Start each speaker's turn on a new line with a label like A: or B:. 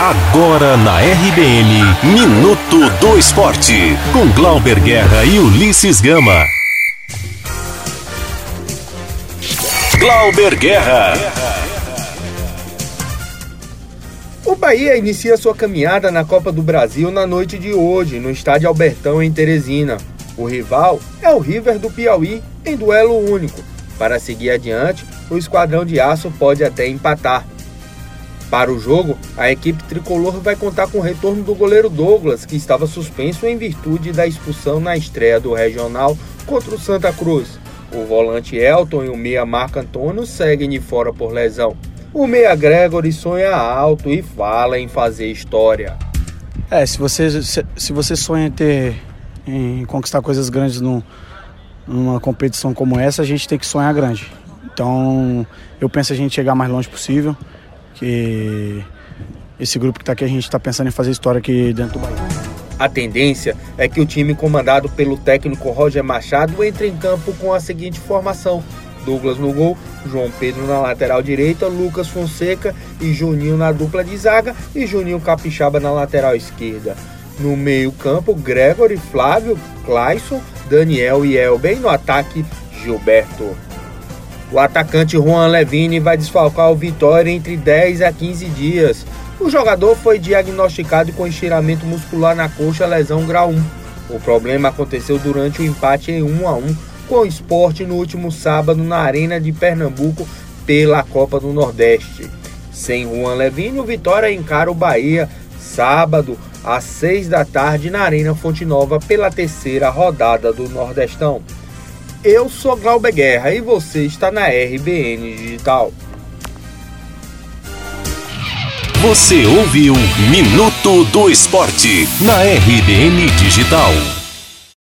A: Agora na RBN, Minuto do Esporte, com Glauber Guerra e Ulisses Gama. Glauber Guerra.
B: O Bahia inicia sua caminhada na Copa do Brasil na noite de hoje, no estádio Albertão, em Teresina. O rival é o River do Piauí, em duelo único. Para seguir adiante, o Esquadrão de Aço pode até empatar. Para o jogo, a equipe tricolor vai contar com o retorno do goleiro Douglas, que estava suspenso em virtude da expulsão na estreia do Regional contra o Santa Cruz. O volante Elton e o meia Marco Antônio seguem de fora por lesão. O meia Gregory sonha alto e fala em fazer história.
C: É, se você, se, se você sonha em ter em conquistar coisas grandes no, numa competição como essa, a gente tem que sonhar grande. Então, eu penso a gente chegar mais longe possível que esse grupo que está aqui, a gente está pensando em fazer história aqui dentro do Bahia.
B: A tendência é que o time comandado pelo técnico Roger Machado entre em campo com a seguinte formação: Douglas no gol, João Pedro na lateral direita, Lucas Fonseca e Juninho na dupla de zaga e Juninho Capixaba na lateral esquerda. No meio-campo, Gregory, Flávio, Clayson, Daniel e Elben. No ataque, Gilberto. O atacante Juan Levine vai desfalcar o Vitória entre 10 a 15 dias. O jogador foi diagnosticado com estiramento muscular na coxa, lesão grau 1. O problema aconteceu durante o empate em 1 a 1 com o esporte no último sábado na Arena de Pernambuco pela Copa do Nordeste. Sem Juan Levine, o Vitória encara o Bahia sábado às 6 da tarde na Arena Fonte Nova pela terceira rodada do Nordestão. Eu sou Glauber Guerra e você está na RBN Digital.
A: Você ouviu Minuto do Esporte na RBN Digital.